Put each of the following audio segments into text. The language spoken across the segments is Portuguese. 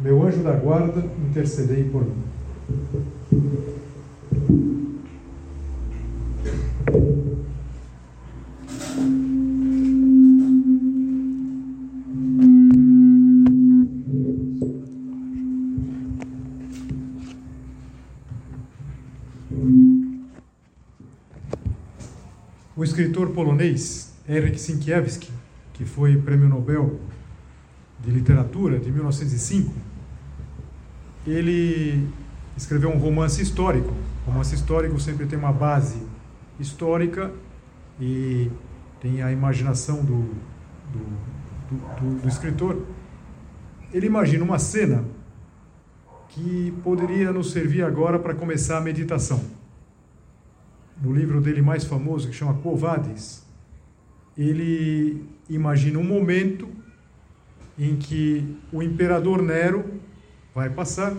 meu anjo da guarda, intercedei por mim. O escritor polonês Erich Sienkiewicz, que foi prêmio Nobel de literatura de 1905, ele escreveu um romance histórico. Romance histórico sempre tem uma base histórica e tem a imaginação do, do, do, do escritor. Ele imagina uma cena que poderia nos servir agora para começar a meditação. No livro dele mais famoso, que chama Covades, ele imagina um momento em que o imperador Nero vai passar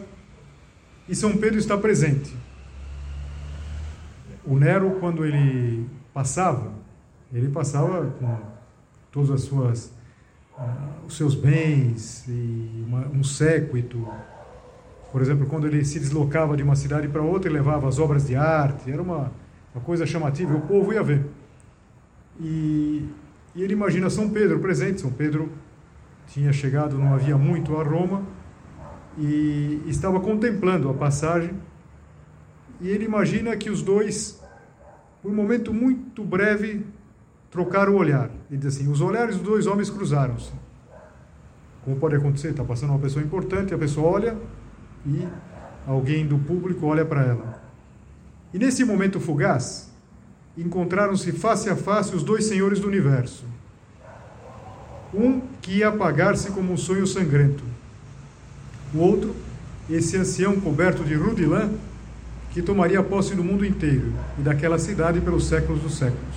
e São Pedro está presente. O Nero, quando ele passava, ele passava com todas as suas uh, os seus bens e uma, um séquito. Por exemplo, quando ele se deslocava de uma cidade para outra, ele levava as obras de arte. Era uma, uma coisa chamativa. O povo ia ver. E, e ele imagina São Pedro presente. São Pedro tinha chegado não havia muito a Roma e estava contemplando a passagem. E ele imagina que os dois, por um momento muito breve, trocaram o olhar. Ele diz assim: os olhares dos dois homens cruzaram-se. Como pode acontecer? Está passando uma pessoa importante, a pessoa olha e alguém do público olha para ela. E nesse momento fugaz, encontraram-se face a face os dois senhores do universo um que ia apagar-se como um sonho sangrento. O outro, esse ancião coberto de rudilã, que tomaria posse do mundo inteiro e daquela cidade pelos séculos dos séculos.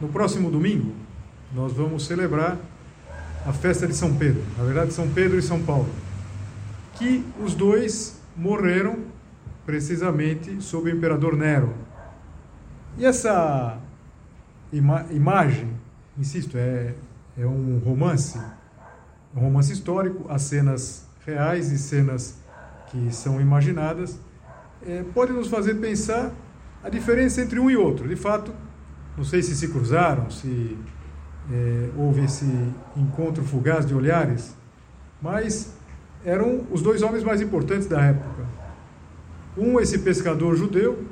No próximo domingo, nós vamos celebrar a festa de São Pedro, na verdade, São Pedro e São Paulo, que os dois morreram precisamente sob o imperador Nero. E essa ima imagem insisto, é, é um romance, um romance histórico, as cenas reais e cenas que são imaginadas, é, pode nos fazer pensar a diferença entre um e outro. De fato, não sei se se cruzaram, se é, houve esse encontro fugaz de olhares, mas eram os dois homens mais importantes da época. Um, esse pescador judeu,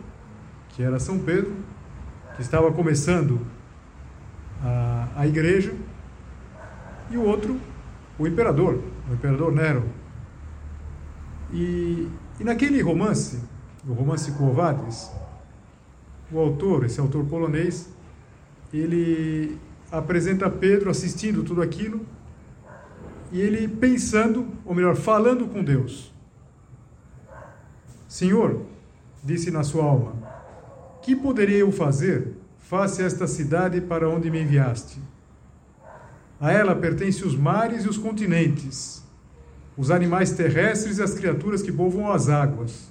que era São Pedro, que estava começando a, a igreja, e o outro, o imperador, o imperador Nero. E, e naquele romance, o romance Covades, o autor, esse autor polonês, ele apresenta Pedro assistindo tudo aquilo e ele pensando, ou melhor, falando com Deus. Senhor, disse na sua alma, que poderia eu fazer face a esta cidade para onde me enviaste. A ela pertencem os mares e os continentes, os animais terrestres e as criaturas que povoam as águas,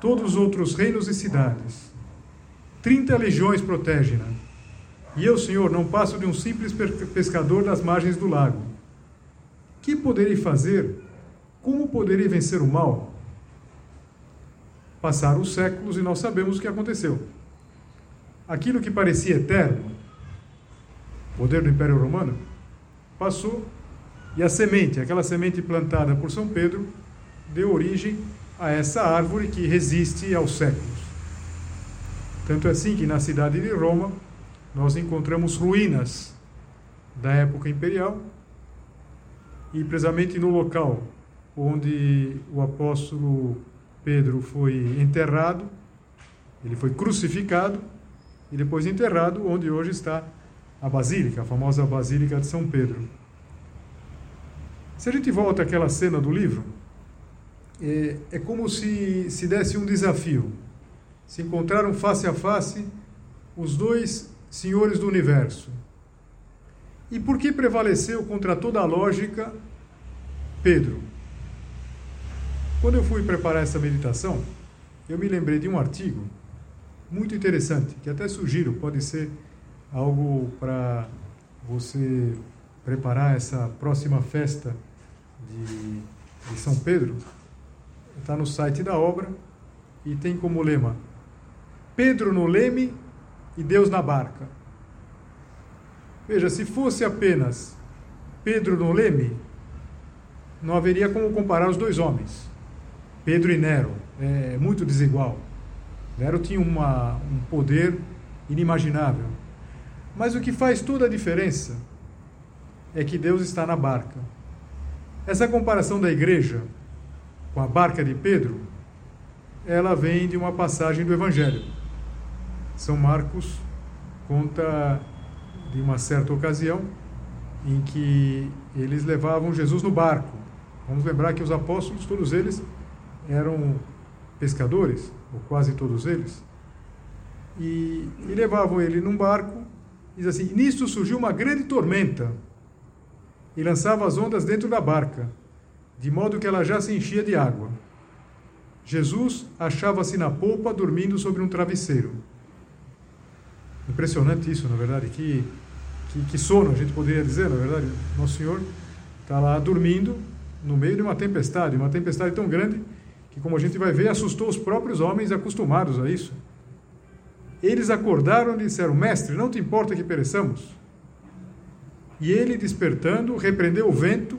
todos os outros reinos e cidades. Trinta legiões protegem-na. E eu, Senhor, não passo de um simples pescador das margens do lago. Que poderei fazer? Como poderei vencer o mal? Passaram os séculos e nós sabemos o que aconteceu aquilo que parecia eterno, poder do Império Romano, passou e a semente, aquela semente plantada por São Pedro, deu origem a essa árvore que resiste aos séculos. Tanto é assim que na cidade de Roma nós encontramos ruínas da época imperial e precisamente no local onde o apóstolo Pedro foi enterrado, ele foi crucificado, e depois enterrado onde hoje está a Basílica, a famosa Basílica de São Pedro. Se a gente volta àquela cena do livro, é, é como se se desse um desafio. Se encontraram face a face os dois senhores do universo. E por que prevaleceu contra toda a lógica Pedro? Quando eu fui preparar essa meditação, eu me lembrei de um artigo muito interessante, que até sugiro, pode ser algo para você preparar essa próxima festa de, de São Pedro. Está no site da obra e tem como lema Pedro no leme e Deus na barca. Veja, se fosse apenas Pedro no leme, não haveria como comparar os dois homens. Pedro e Nero, é muito desigual. Nero tinha uma, um poder inimaginável. Mas o que faz toda a diferença é que Deus está na barca. Essa comparação da igreja com a barca de Pedro, ela vem de uma passagem do Evangelho. São Marcos conta de uma certa ocasião em que eles levavam Jesus no barco. Vamos lembrar que os apóstolos, todos eles, eram pescadores, ou quase todos eles, e, e levavam ele num barco. Diz assim: Nisto surgiu uma grande tormenta e lançava as ondas dentro da barca, de modo que ela já se enchia de água. Jesus achava-se na polpa dormindo sobre um travesseiro. Impressionante isso, na verdade. Que, que, que sono, a gente poderia dizer, na verdade. Nosso Senhor está lá dormindo no meio de uma tempestade, uma tempestade tão grande que, como a gente vai ver, assustou os próprios homens acostumados a isso. Eles acordaram e disseram: Mestre, não te importa que pereçamos? E ele, despertando, repreendeu o vento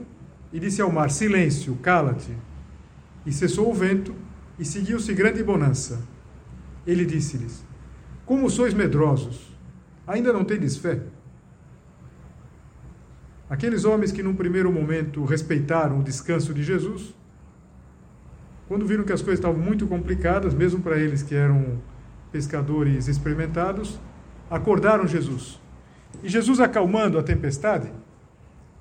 e disse ao mar: Silêncio, cala-te. E cessou o vento e seguiu-se grande bonança. Ele disse-lhes: Como sois medrosos? Ainda não tendes fé? Aqueles homens que, num primeiro momento, respeitaram o descanso de Jesus, quando viram que as coisas estavam muito complicadas, mesmo para eles que eram pescadores experimentados, acordaram Jesus. E Jesus, acalmando a tempestade,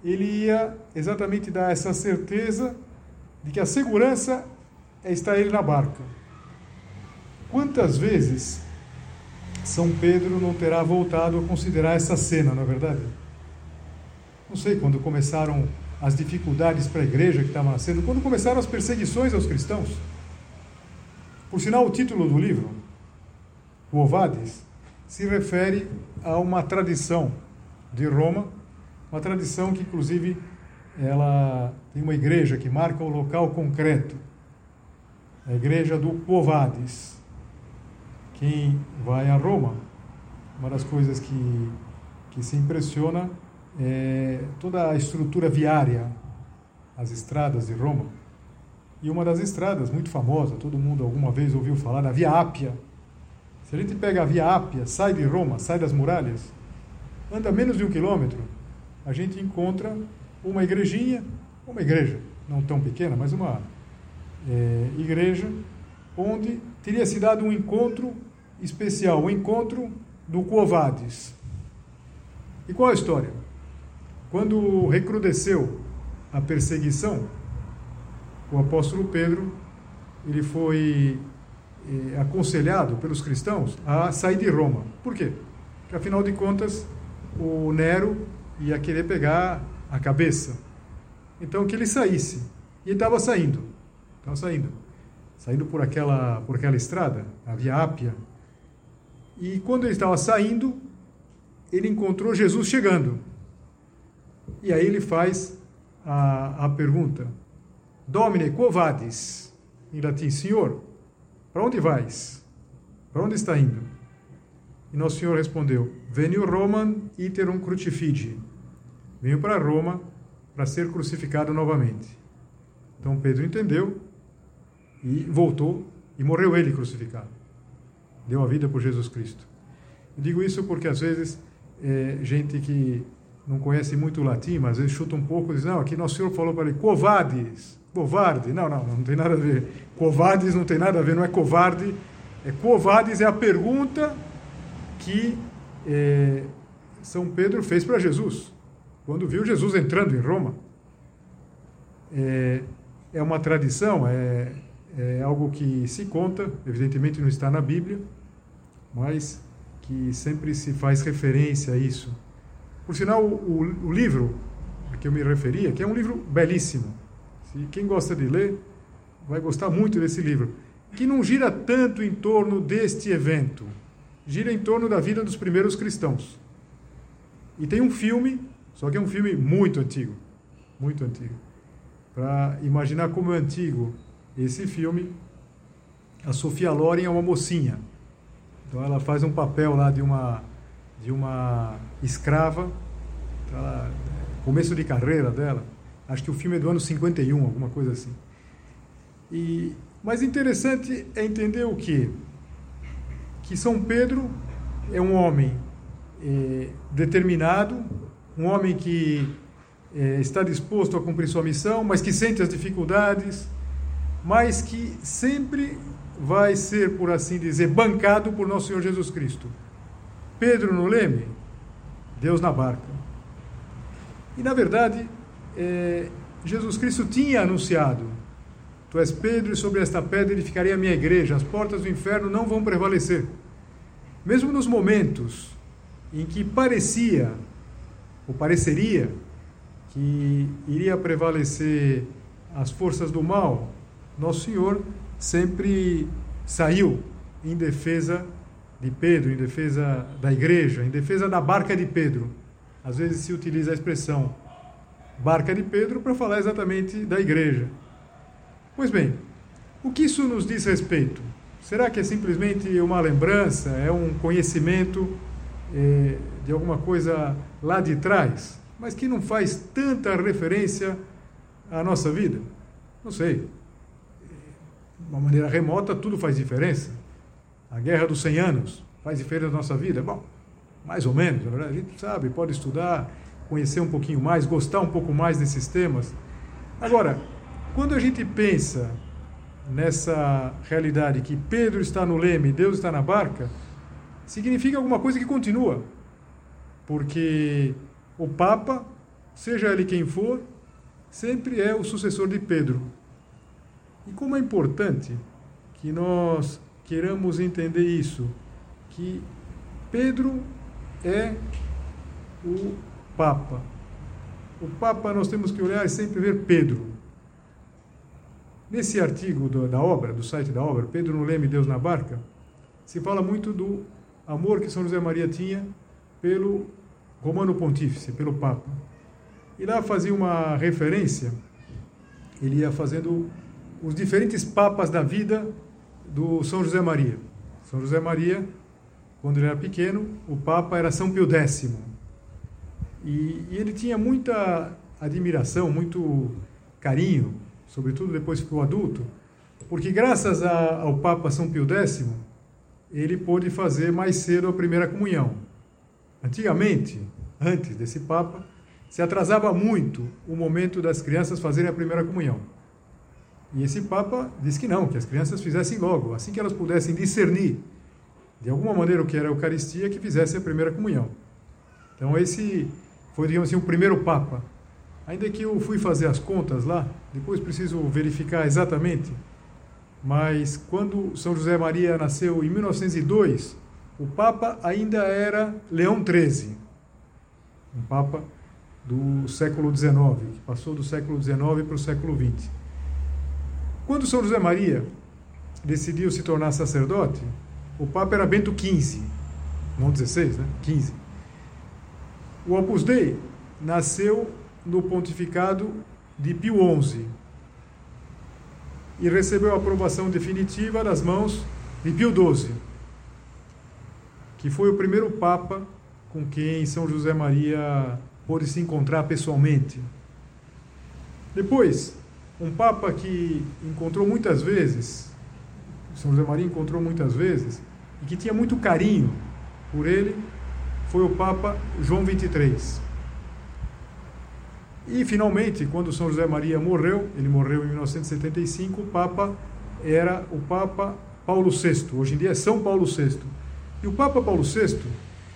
ele ia exatamente dar essa certeza de que a segurança é estar ele na barca. Quantas vezes São Pedro não terá voltado a considerar essa cena, não é verdade? Não sei, quando começaram as dificuldades para a igreja que estava nascendo, quando começaram as perseguições aos cristãos. Por sinal, o título do livro, o Ovades, se refere a uma tradição de Roma, uma tradição que inclusive ela tem uma igreja que marca o local concreto, a igreja do Povades. Quem vai a Roma, uma das coisas que, que se impressiona é toda a estrutura viária, as estradas de Roma. E uma das estradas muito famosa, todo mundo alguma vez ouviu falar da Via Ápia, se a gente pega a Via Ápia, sai de Roma, sai das muralhas, anda menos de um quilômetro, a gente encontra uma igrejinha, uma igreja, não tão pequena, mas uma é, igreja, onde teria se dado um encontro especial, o um encontro do Covades. E qual a história? Quando recrudesceu a perseguição, o apóstolo Pedro ele foi eh, aconselhado pelos cristãos a sair de Roma. Por quê? Porque, afinal de contas, o Nero ia querer pegar a cabeça. Então, que ele saísse. E estava saindo. Estava saindo. Saindo por aquela, por aquela estrada, a Via Ápia. E quando ele estava saindo, ele encontrou Jesus chegando. E aí ele faz a, a pergunta: Domine, quo vadis? Em latim, Senhor, para onde vais? Para onde está indo? E Nosso Senhor respondeu: Venio Roman iterum crucifige. Venho para Roma para ser crucificado novamente. Então Pedro entendeu e voltou e morreu ele crucificado. Deu a vida por Jesus Cristo. Eu digo isso porque às vezes é, gente que não conhece muito o latim, mas às vezes chuta um pouco e diz: Não, aqui Nosso Senhor falou para ele, covades Covarde? Não, não, não tem nada a ver. Covardes não tem nada a ver, não é covarde. É covardes é a pergunta que é, São Pedro fez para Jesus, quando viu Jesus entrando em Roma. É, é uma tradição, é, é algo que se conta, evidentemente não está na Bíblia, mas que sempre se faz referência a isso. Por sinal, o, o livro a que eu me referia, que é um livro belíssimo, se quem gosta de ler vai gostar muito desse livro, que não gira tanto em torno deste evento, gira em torno da vida dos primeiros cristãos. E tem um filme, só que é um filme muito antigo, muito antigo. Para imaginar como é antigo esse filme, a Sofia Loren é uma mocinha. Então ela faz um papel lá de uma de uma escrava, ela, começo de carreira dela. Acho que o filme é do ano 51, alguma coisa assim. E mas interessante é entender o que que São Pedro é um homem é, determinado, um homem que é, está disposto a cumprir sua missão, mas que sente as dificuldades, mas que sempre vai ser, por assim dizer, bancado por nosso Senhor Jesus Cristo. Pedro no leme, Deus na barca. E na verdade, é, Jesus Cristo tinha anunciado: Tu és Pedro, e sobre esta pedra edificarei a minha igreja, as portas do inferno não vão prevalecer. Mesmo nos momentos em que parecia, ou pareceria, que iria prevalecer as forças do mal, nosso Senhor sempre saiu em defesa de Pedro, em defesa da igreja, em defesa da barca de Pedro. Às vezes se utiliza a expressão barca de Pedro para falar exatamente da igreja. Pois bem, o que isso nos diz respeito? Será que é simplesmente uma lembrança, é um conhecimento é, de alguma coisa lá de trás, mas que não faz tanta referência à nossa vida? Não sei. De uma maneira remota, tudo faz diferença. A guerra dos 100 anos faz diferença na nossa vida? Bom, mais ou menos, na verdade. A gente sabe, pode estudar, conhecer um pouquinho mais, gostar um pouco mais desses temas. Agora, quando a gente pensa nessa realidade que Pedro está no leme, Deus está na barca, significa alguma coisa que continua. Porque o Papa, seja ele quem for, sempre é o sucessor de Pedro. E como é importante que nós queiramos entender isso, que Pedro é o Papa. O Papa nós temos que olhar e sempre ver Pedro. Nesse artigo do, da obra, do site da obra, Pedro no Leme, Deus na Barca, se fala muito do amor que São José Maria tinha pelo Romano Pontífice, pelo Papa. E lá fazia uma referência, ele ia fazendo os diferentes papas da vida do São José Maria. São José Maria, quando ele era pequeno, o Papa era São Pio X. E, e ele tinha muita admiração, muito carinho sobretudo depois que ficou adulto, porque graças a, ao Papa São Pio X, ele pôde fazer mais cedo a primeira comunhão. Antigamente, antes desse Papa, se atrasava muito o momento das crianças fazerem a primeira comunhão. E esse Papa disse que não, que as crianças fizessem logo, assim que elas pudessem discernir de alguma maneira o que era a Eucaristia, que fizessem a primeira comunhão. Então esse foi, digamos assim, o primeiro Papa Ainda que eu fui fazer as contas lá, depois preciso verificar exatamente, mas quando São José Maria nasceu em 1902, o Papa ainda era Leão XIII, um Papa do século XIX, que passou do século XIX para o século XX. Quando São José Maria decidiu se tornar sacerdote, o Papa era Bento XV, não 16, né? 15. O Opus Dei nasceu no pontificado de Pio XI e recebeu a aprovação definitiva das mãos de Pio XII, que foi o primeiro Papa com quem São José Maria pôde se encontrar pessoalmente. Depois, um Papa que encontrou muitas vezes, São José Maria encontrou muitas vezes, e que tinha muito carinho por ele, foi o Papa João XXIII. E, finalmente, quando São José Maria morreu, ele morreu em 1975, o Papa era o Papa Paulo VI. Hoje em dia é São Paulo VI. E o Papa Paulo VI,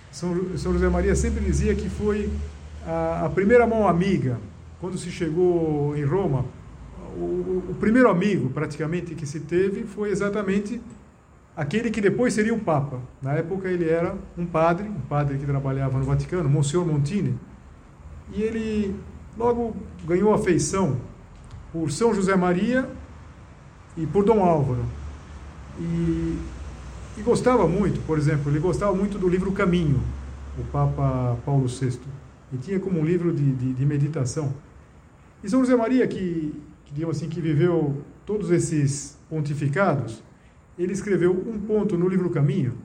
São, José Maria sempre dizia que foi a, primeira mão amiga. Quando se chegou em Roma, o primeiro amigo, praticamente, que se teve foi exatamente aquele que depois seria o Papa. Na época ele era um padre, um padre que trabalhava no Vaticano, Monsignor Montini, e ele logo ganhou afeição por São José Maria e por Dom Álvaro. E, e gostava muito, por exemplo, ele gostava muito do livro Caminho, o Papa Paulo VI. E tinha como um livro de, de, de meditação. E São José Maria, que, que, assim, que viveu todos esses pontificados, ele escreveu um ponto no livro Caminho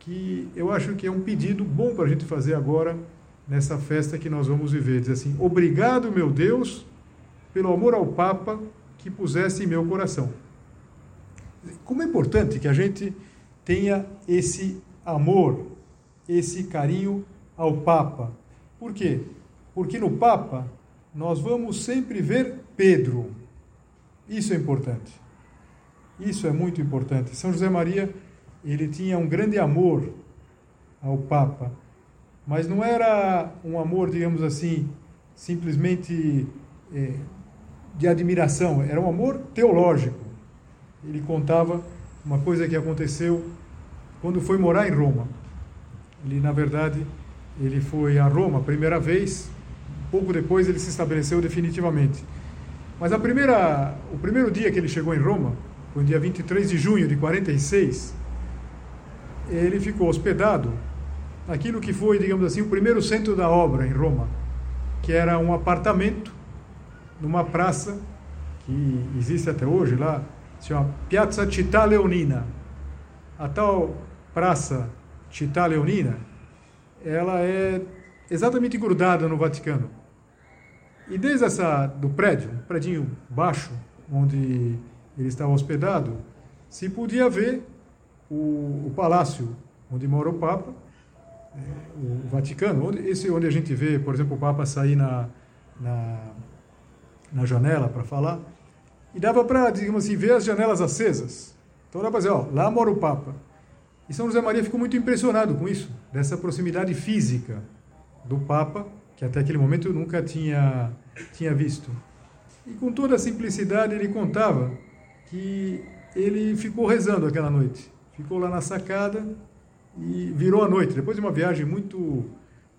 que eu acho que é um pedido bom para a gente fazer agora nessa festa que nós vamos viver. Diz assim: Obrigado, meu Deus, pelo amor ao Papa que pusesse em meu coração. Como é importante que a gente tenha esse amor, esse carinho ao Papa. Por quê? Porque no Papa nós vamos sempre ver Pedro. Isso é importante. Isso é muito importante. São José Maria, ele tinha um grande amor ao Papa, mas não era um amor, digamos assim, simplesmente é, de admiração, era um amor teológico. Ele contava uma coisa que aconteceu quando foi morar em Roma. Ele, na verdade, ele foi a Roma a primeira vez, pouco depois ele se estabeleceu definitivamente. Mas a primeira, o primeiro dia que ele chegou em Roma, no dia 23 de junho de 46, ele ficou hospedado naquilo que foi, digamos assim, o primeiro centro da obra em Roma, que era um apartamento numa praça que existe até hoje lá, se chama Piazza Città Leonina. A tal praça Città Leonina, ela é exatamente grudada no Vaticano. E desde essa do prédio, um prédio baixo, onde ele estava hospedado, se podia ver o, o palácio onde mora o Papa, é, o Vaticano, onde, esse onde a gente vê, por exemplo, o Papa sair na, na, na janela para falar, e dava para, digamos assim, ver as janelas acesas. Então dá para dizer, ó, lá mora o Papa. E São José Maria ficou muito impressionado com isso, dessa proximidade física do Papa, que até aquele momento nunca tinha, tinha visto. E com toda a simplicidade ele contava que ele ficou rezando aquela noite. Ficou lá na sacada e virou a noite. Depois de uma viagem muito,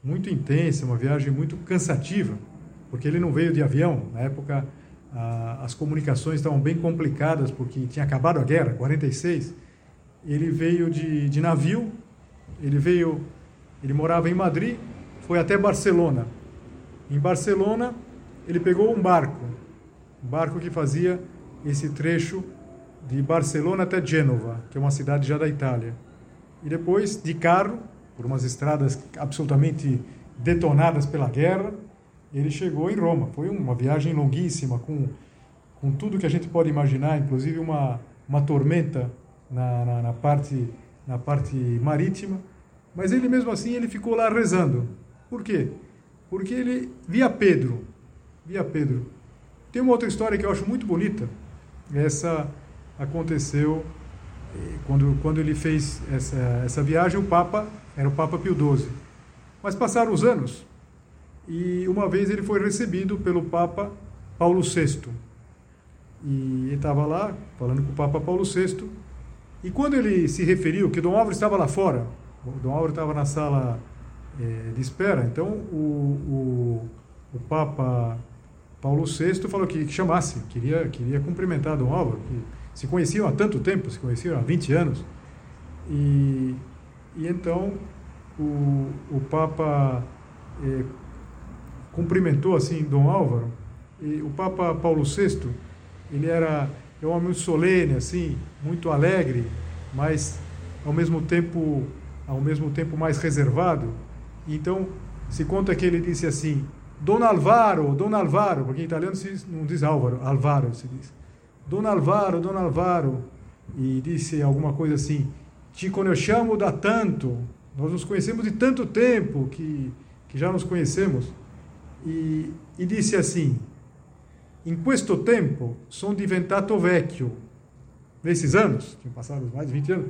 muito intensa, uma viagem muito cansativa, porque ele não veio de avião. Na época, a, as comunicações estavam bem complicadas, porque tinha acabado a guerra, 46. Ele veio de, de navio, ele veio, ele morava em Madrid, foi até Barcelona. Em Barcelona, ele pegou um barco, um barco que fazia esse trecho de Barcelona até Gênova, que é uma cidade já da Itália. E depois, de carro, por umas estradas absolutamente detonadas pela guerra, ele chegou em Roma. Foi uma viagem longuíssima, com, com tudo que a gente pode imaginar, inclusive uma, uma tormenta na, na, na parte, na parte marítima. Mas ele mesmo assim ele ficou lá rezando. Por quê? Porque ele via Pedro. Via Pedro. Tem uma outra história que eu acho muito bonita, essa aconteceu eh, quando, quando ele fez essa, essa viagem, o Papa era o Papa Pio XII. Mas passaram os anos e uma vez ele foi recebido pelo Papa Paulo VI. E ele estava lá falando com o Papa Paulo VI. E quando ele se referiu, que Dom Álvaro estava lá fora, o Dom Álvaro estava na sala é, de espera, então o, o, o Papa Paulo VI falou que, que chamasse, queria, queria cumprimentar Dom Álvaro, que se conheciam há tanto tempo, se conheciam há 20 anos. E, e então o, o Papa eh, cumprimentou assim Dom Álvaro. E o Papa Paulo VI, ele era é um homem solene, assim, muito alegre, mas ao mesmo tempo ao mesmo tempo mais reservado. Então se conta que ele disse assim: Don Alvaro, Don Alvaro, porque em italiano se não diz Álvaro, Alvaro se diz. Don Alvaro, Don Alvaro, e disse alguma coisa assim: Te conhecemos da tanto, nós nos conhecemos de tanto tempo que, que já nos conhecemos. E, e disse assim: In questo tempo sono diventato vecchio. Nesses anos, tinham passado mais de 20 anos,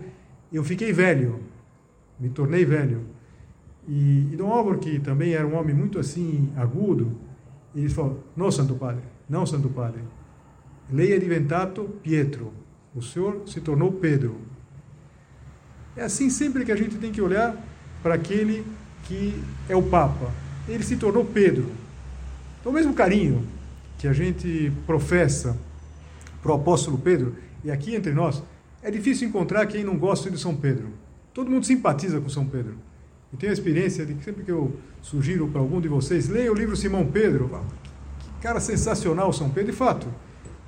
eu fiquei velho, me tornei velho. E, e Dom Álvaro, que também era um homem muito assim, agudo, ele falou: Não, Santo Padre, não, Santo Padre. lei é diventato Pietro. O Senhor se tornou Pedro. É assim sempre que a gente tem que olhar para aquele que é o Papa. Ele se tornou Pedro. Então, o mesmo carinho que a gente professa para o apóstolo Pedro, e aqui entre nós, é difícil encontrar quem não gosta de São Pedro. Todo mundo simpatiza com São Pedro. E tenho a experiência de que sempre que eu sugiro para algum de vocês, leia o livro Simão Pedro. Que cara sensacional São Pedro, de fato.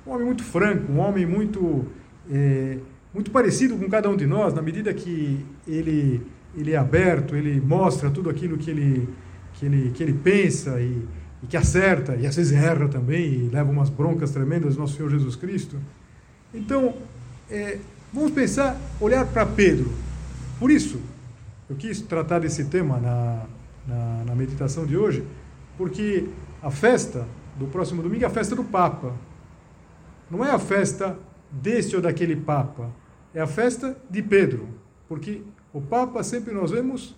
Um homem muito franco, um homem muito, é, muito parecido com cada um de nós, na medida que ele, ele é aberto, ele mostra tudo aquilo que ele, que ele, que ele pensa e, e que acerta, e às vezes erra também, e leva umas broncas tremendas do nosso Senhor Jesus Cristo. Então, é, vamos pensar, olhar para Pedro. Por isso, eu quis tratar desse tema na, na, na, meditação de hoje, porque a festa do próximo domingo é a festa do Papa. Não é a festa deste ou daquele Papa, é a festa de Pedro, porque o Papa sempre nós vemos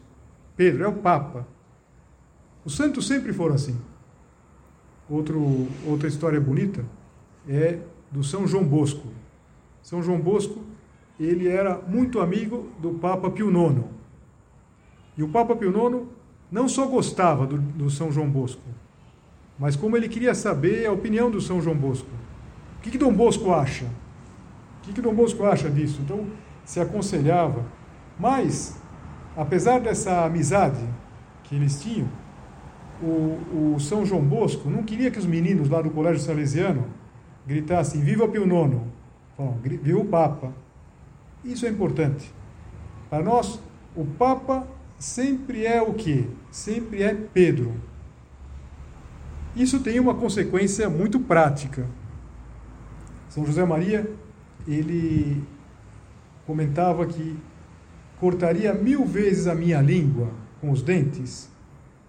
Pedro, é o Papa. Os santos sempre foram assim. Outro, outra história bonita é do São João Bosco. São João Bosco, ele era muito amigo do Papa Pio IX. E o Papa Pio IX não só gostava do, do São João Bosco, mas como ele queria saber a opinião do São João Bosco. O que, que Dom Bosco acha? O que, que Dom Bosco acha disso? Então, se aconselhava. Mas, apesar dessa amizade que eles tinham, o, o, São João Bosco não queria que os meninos lá do Colégio Salesiano gritassem Viva Pio IX, Falam, viva o Papa. Isso é importante. Para nós, o Papa sempre é o quê? Sempre é Pedro. Isso tem uma consequência muito prática. São José Maria, ele comentava que cortaria mil vezes a minha língua com os dentes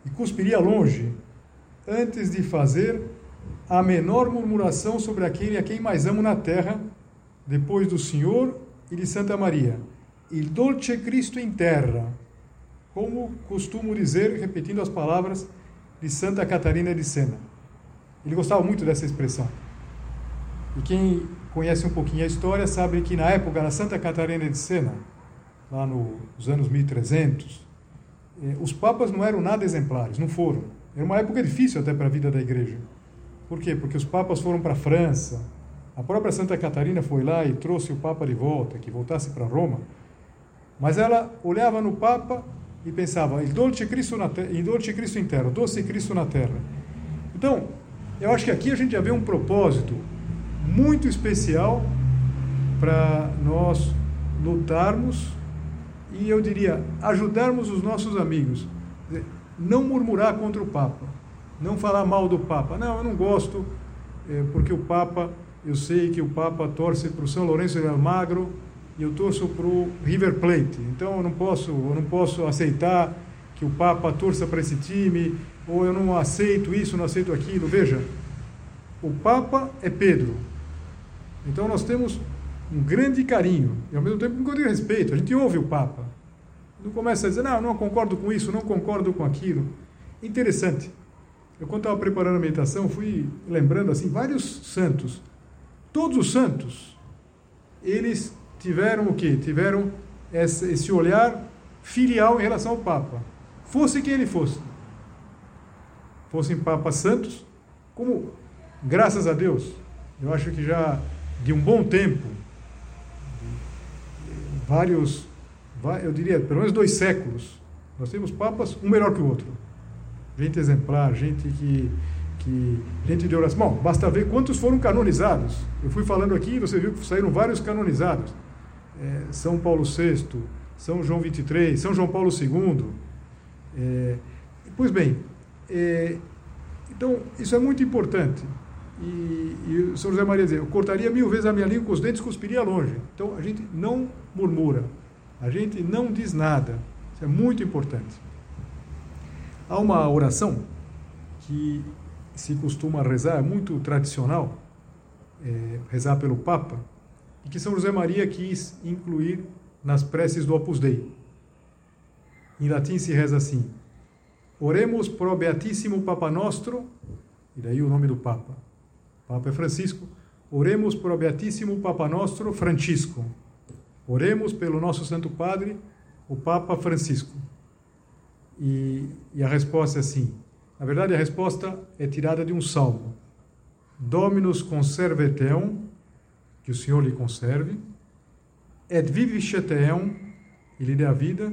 e cuspiria longe, antes de fazer a menor murmuração sobre aquele a quem mais amo na terra, depois do Senhor e de Santa Maria. Il dolce Cristo in terra, como costumo dizer, repetindo as palavras de Santa Catarina de Sena. Ele gostava muito dessa expressão. E quem conhece um pouquinho a história sabe que na época da Santa Catarina de Sena, lá nos anos 1300, eh, os papas não eram nada exemplares, não foram. Era uma época difícil até para a vida da igreja. Por quê? Porque os papas foram para a França, a própria Santa Catarina foi lá e trouxe o Papa de volta, que voltasse para Roma. Mas ela olhava no Papa e pensava, il dolce Cristo, na terra, il dolce Cristo in terra, doce Cristo na terra. Então, eu acho que aqui a gente já vê um propósito muito especial para nós lutarmos e eu diria ajudarmos os nossos amigos. Não murmurar contra o Papa, não falar mal do Papa. Não, eu não gosto é, porque o Papa, eu sei que o Papa torce para o São Lourenço de Almagro e eu torço para o River Plate. Então eu não posso, eu não posso aceitar que o Papa torça para esse time ou eu não aceito isso, não aceito aquilo. Veja, o Papa é Pedro. Então nós temos um grande carinho e ao mesmo tempo um grande respeito. A gente ouve o Papa. Não começa a dizer, não, não concordo com isso, não concordo com aquilo. Interessante. Eu, quando estava preparando a meditação, fui lembrando assim vários santos. Todos os santos, eles tiveram o quê? Tiveram esse olhar filial em relação ao Papa. Fosse quem ele fosse. Fossem Papas santos, como, graças a Deus, eu acho que já de um bom tempo, vários, eu diria, pelo menos dois séculos, nós temos papas, um melhor que o outro. Gente exemplar, gente que, que gente de oração. Bom, basta ver quantos foram canonizados. Eu fui falando aqui você viu que saíram vários canonizados. É, São Paulo VI, São João XXIII, São João Paulo II. É, pois bem, é, então isso é muito importante. E, e São José Maria dizia, eu cortaria mil vezes a minha língua com os dentes, cuspiria longe. Então a gente não murmura, a gente não diz nada. Isso é muito importante. Há uma oração que se costuma rezar, é muito tradicional, é, rezar pelo Papa, e que São José Maria quis incluir nas preces do Opus Dei. Em latim se reza assim: Oremos pro Beatissimo Papa Nostro, e daí o nome do Papa Papa é Francisco, oremos por o Beatíssimo Papa Nostro Francisco. Oremos pelo nosso Santo Padre, o Papa Francisco. E, e a resposta é assim. Na verdade, a resposta é tirada de um salmo. Dominus conserve teum, que o Senhor lhe conserve, et vivisce eum, e lhe dê a vida,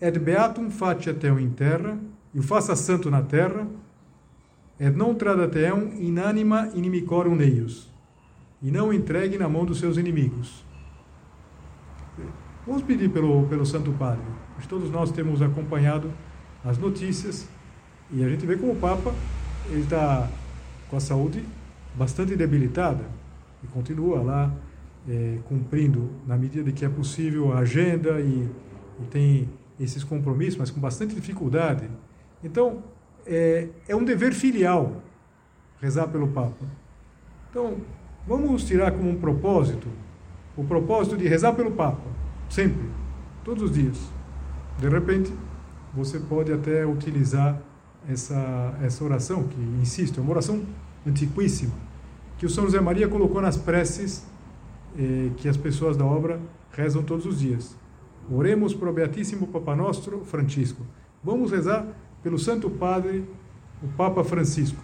et beatum facie teum in terra, e o faça santo na terra, et non trada teum in anima inimicorum eius, e não entregue na mão dos seus inimigos. Vamos pedir pelo, pelo Santo Padre. Todos nós temos acompanhado as notícias e a gente vê como o Papa ele está com a saúde bastante debilitada e continua lá é, cumprindo na medida que é possível a agenda e, e, tem esses compromissos, mas com bastante dificuldade. Então é, é um dever filial rezar pelo Papa. Então vamos tirar como um propósito o propósito de rezar pelo Papa sempre, todos os dias. De repente, você pode até utilizar essa, essa oração, que, insisto, é uma oração antiquíssima, que o São José Maria colocou nas preces eh, que as pessoas da obra rezam todos os dias. Oremos pro Beatíssimo Papa Nostro Francisco. Vamos rezar pelo Santo Padre, o Papa Francisco.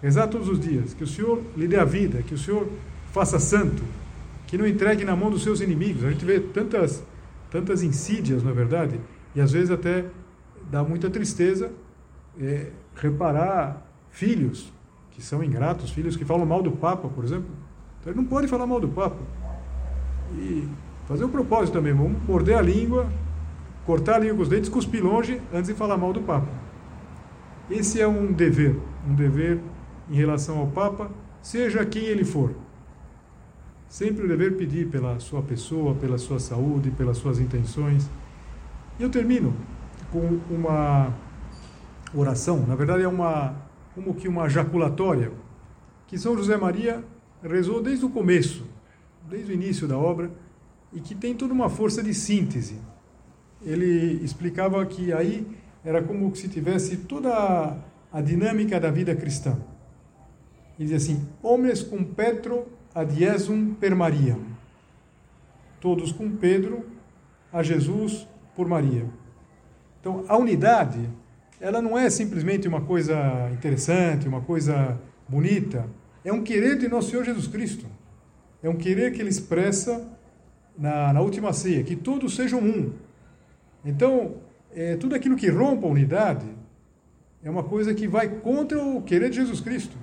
Rezar todos os dias, que o Senhor lhe dê a vida, que o Senhor faça santo, que não entregue na mão dos seus inimigos. A gente vê tantas, tantas insídias, na é verdade, e às vezes até dá muita tristeza é, reparar filhos que são ingratos, filhos que falam mal do Papa, por exemplo. Então ele não pode falar mal do Papa. E fazer um propósito também, vamos morder a língua, cortar a língua com os dentes, cuspir longe antes de falar mal do Papa. Esse é um dever, um dever em relação ao Papa, seja quem ele for. Sempre o dever pedir pela sua pessoa, pela sua saúde, pelas suas intenções. E eu termino com uma oração, na verdade é uma como que uma jaculatória que São José Maria rezou desde o começo, desde o início da obra e que tem toda uma força de síntese. Ele explicava que aí era como se tivesse toda a, dinâmica da vida cristã. Ele dizia assim: Homens cum Petro ad Iesum per Maria. Todos com Pedro, a Jesus por Maria. Então, a unidade, ela não é simplesmente uma coisa interessante, uma coisa bonita. É um querer de nosso Senhor Jesus Cristo. É um querer que ele expressa na, na última ceia, que todos sejam um. Então, é, tudo aquilo que rompa a unidade é uma coisa que vai contra o querer de Jesus Cristo.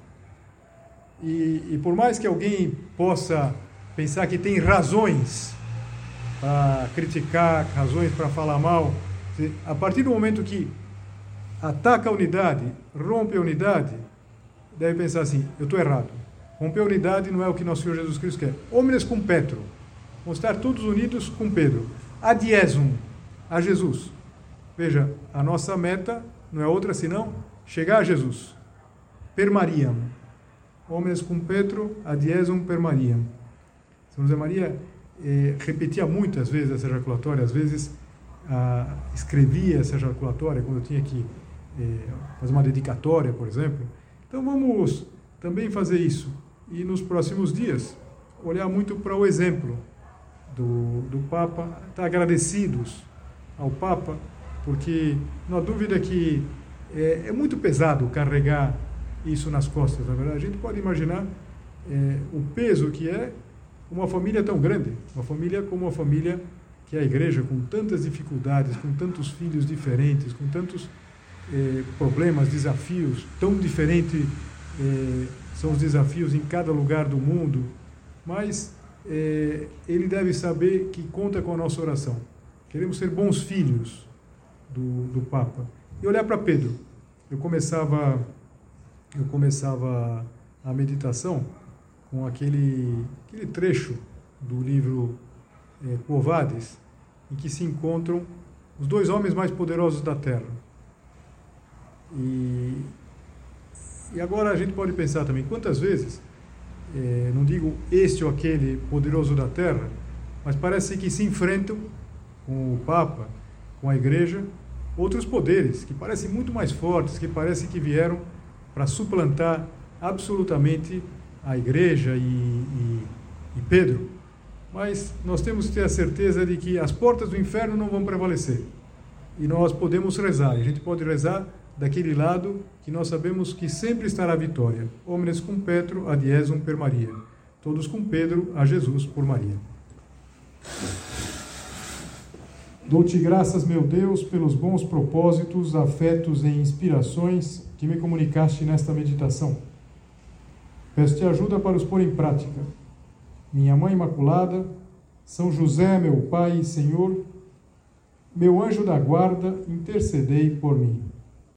E, e por mais que alguém possa pensar que tem razões para criticar, razões para falar mal, a partir do momento que ataca a unidade, rompe a unidade, deve pensar assim: eu estou errado. Romper a unidade não é o que nosso Senhor Jesus Cristo quer. Homens com Petro. Vamos estar todos unidos com Pedro. Adiesum, a Jesus. Veja, a nossa meta não é outra senão chegar a Jesus. Per Mariam homens com Petro adiesum per Maria. São José Maria eh, repetia muitas vezes essa ejaculatória, às vezes ah, escrevia essa ejaculatória quando tinha que fazer uma dedicatória, por exemplo. Então vamos também fazer isso e nos próximos dias olhar muito para o exemplo do, do Papa, estar agradecidos ao Papa, porque não há dúvida que é, é muito pesado carregar isso nas costas. Na verdade, a gente pode imaginar é, o peso que é uma família tão grande, uma família como a família que é a igreja, com tantas dificuldades, com tantos filhos diferentes, com tantos é, problemas, desafios, tão diferentes é, são os desafios em cada lugar do mundo, mas é, ele deve saber que conta com a nossa oração. Queremos ser bons filhos do, do Papa. E olhar para Pedro. Eu começava eu começava a meditação com aquele, aquele trecho do livro é, Covades, em que se encontram os dois homens mais poderosos da Terra. E, e agora a gente pode pensar também quantas vezes, é, não digo este ou aquele poderoso da Terra, mas parece que se enfrentam com o Papa, com a Igreja, outros poderes que parecem muito mais fortes, que parecem que vieram para suplantar absolutamente a igreja e, e, e Pedro, mas nós temos que ter a certeza de que as portas do inferno não vão prevalecer. E nós podemos rezar, a gente pode rezar daquele lado que nós sabemos que sempre estará a vitória. Homens com Petro, Iesum per Maria. Todos com Pedro, a Jesus por Maria. Dou-te graças, meu Deus, pelos bons propósitos, afetos e inspirações que me comunicaste nesta meditação. Peço-te ajuda para os pôr em prática. Minha Mãe Imaculada, São José, meu Pai e Senhor, meu anjo da guarda, intercedei por mim.